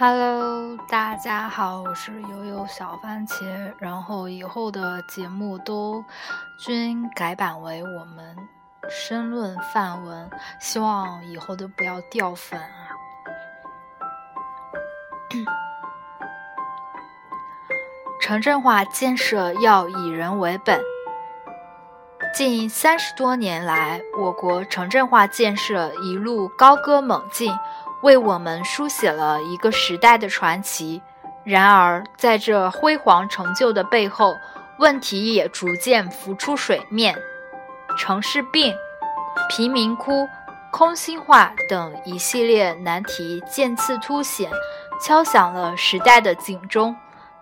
Hello，大家好，我是悠悠小番茄。然后以后的节目都均改版为我们申论范文，希望以后都不要掉粉啊。城镇化建设要以人为本。近三十多年来，我国城镇化建设一路高歌猛进。为我们书写了一个时代的传奇。然而，在这辉煌成就的背后，问题也逐渐浮出水面。城市病、贫民窟、空心化等一系列难题渐次凸显，敲响了时代的警钟。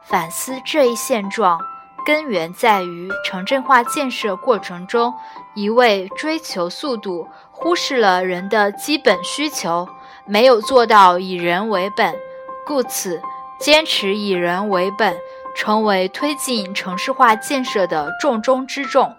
反思这一现状，根源在于城镇化建设过程中，一味追求速度，忽视了人的基本需求。没有做到以人为本，故此坚持以人为本，成为推进城市化建设的重中之重。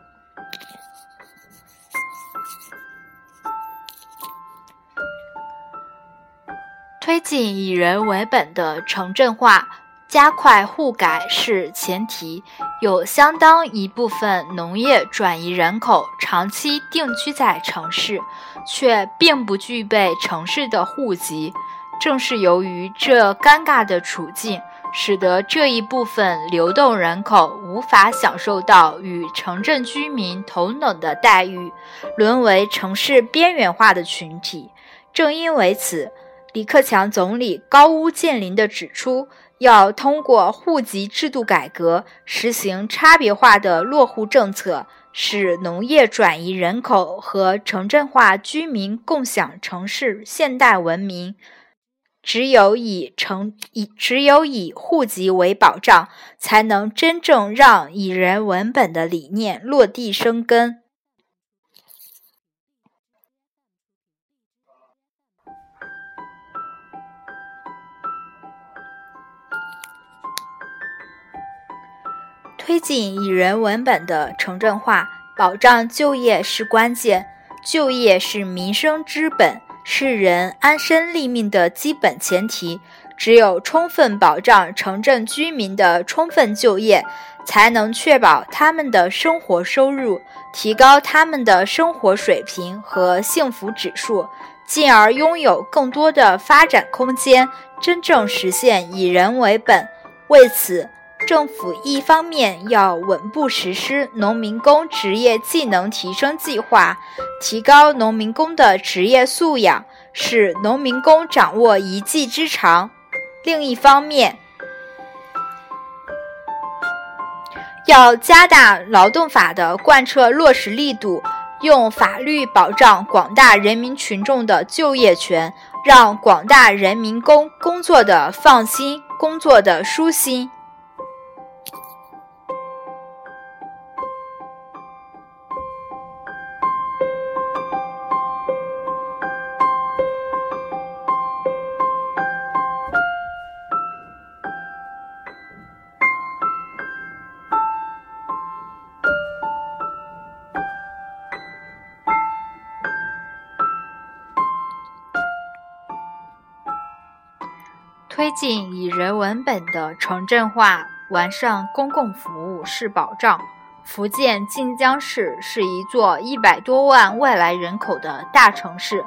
推进以人为本的城镇化。加快户改是前提，有相当一部分农业转移人口长期定居在城市，却并不具备城市的户籍。正是由于这尴尬的处境，使得这一部分流动人口无法享受到与城镇居民同等的待遇，沦为城市边缘化的群体。正因为此，李克强总理高屋建瓴地指出。要通过户籍制度改革，实行差别化的落户政策，使农业转移人口和城镇化居民共享城市现代文明。只有以城以只有以户籍为保障，才能真正让以人为本的理念落地生根。推进以人为本的城镇化，保障就业是关键。就业是民生之本，是人安身立命的基本前提。只有充分保障城镇居民的充分就业，才能确保他们的生活收入，提高他们的生活水平和幸福指数，进而拥有更多的发展空间，真正实现以人为本。为此，政府一方面要稳步实施农民工职业技能提升计划，提高农民工的职业素养，使农民工掌握一技之长；另一方面，要加大劳动法的贯彻落实力度，用法律保障广大人民群众的就业权，让广大人民工工作的放心，工作的舒心。推进以人为本的城镇化，完善公共服务是保障。福建晋江市是一座一百多万外来人口的大城市，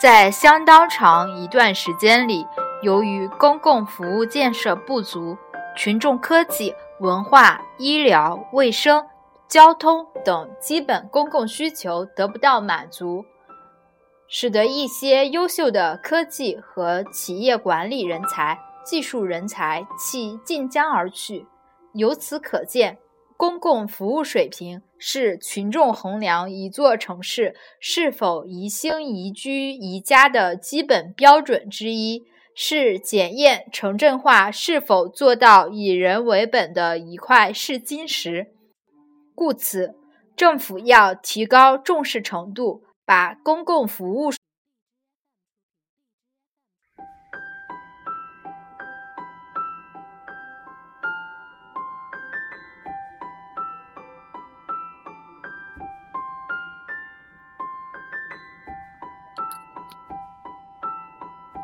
在相当长一段时间里，由于公共服务建设不足，群众科技、文化、医疗卫生、交通等基本公共需求得不到满足。使得一些优秀的科技和企业管理人才、技术人才弃晋江而去。由此可见，公共服务水平是群众衡量一座城市是否宜兴、宜居、宜家的基本标准之一，是检验城镇化是否做到以人为本的一块试金石。故此，政府要提高重视程度。把公共服务。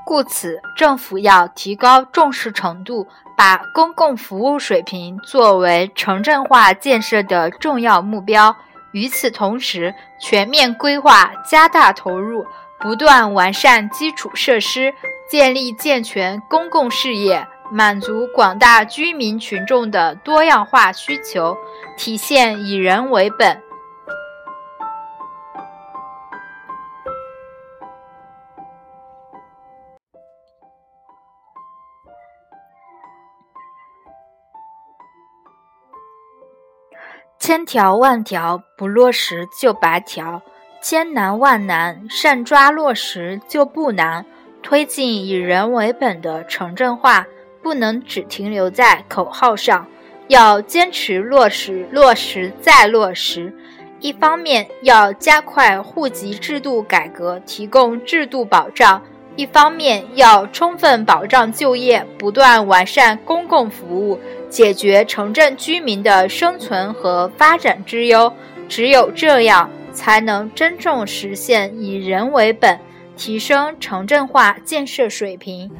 故此，政府要提高重视程度，把公共服务水平作为城镇化建设的重要目标。与此同时，全面规划、加大投入，不断完善基础设施，建立健全公共事业，满足广大居民群众的多样化需求，体现以人为本。千条万条不落实就白条，千难万难善抓落实就不难。推进以人为本的城镇化，不能只停留在口号上，要坚持落实，落实再落实。一方面要加快户籍制度改革，提供制度保障；一方面要充分保障就业，不断完善公共服务。解决城镇居民的生存和发展之忧，只有这样，才能真正实现以人为本，提升城镇化建设水平。